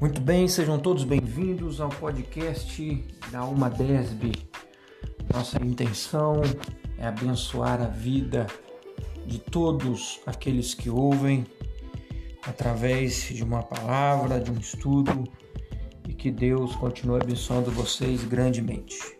Muito bem, sejam todos bem-vindos ao podcast da Uma Desb. Nossa intenção é abençoar a vida de todos aqueles que ouvem através de uma palavra, de um estudo e que Deus continue abençoando vocês grandemente.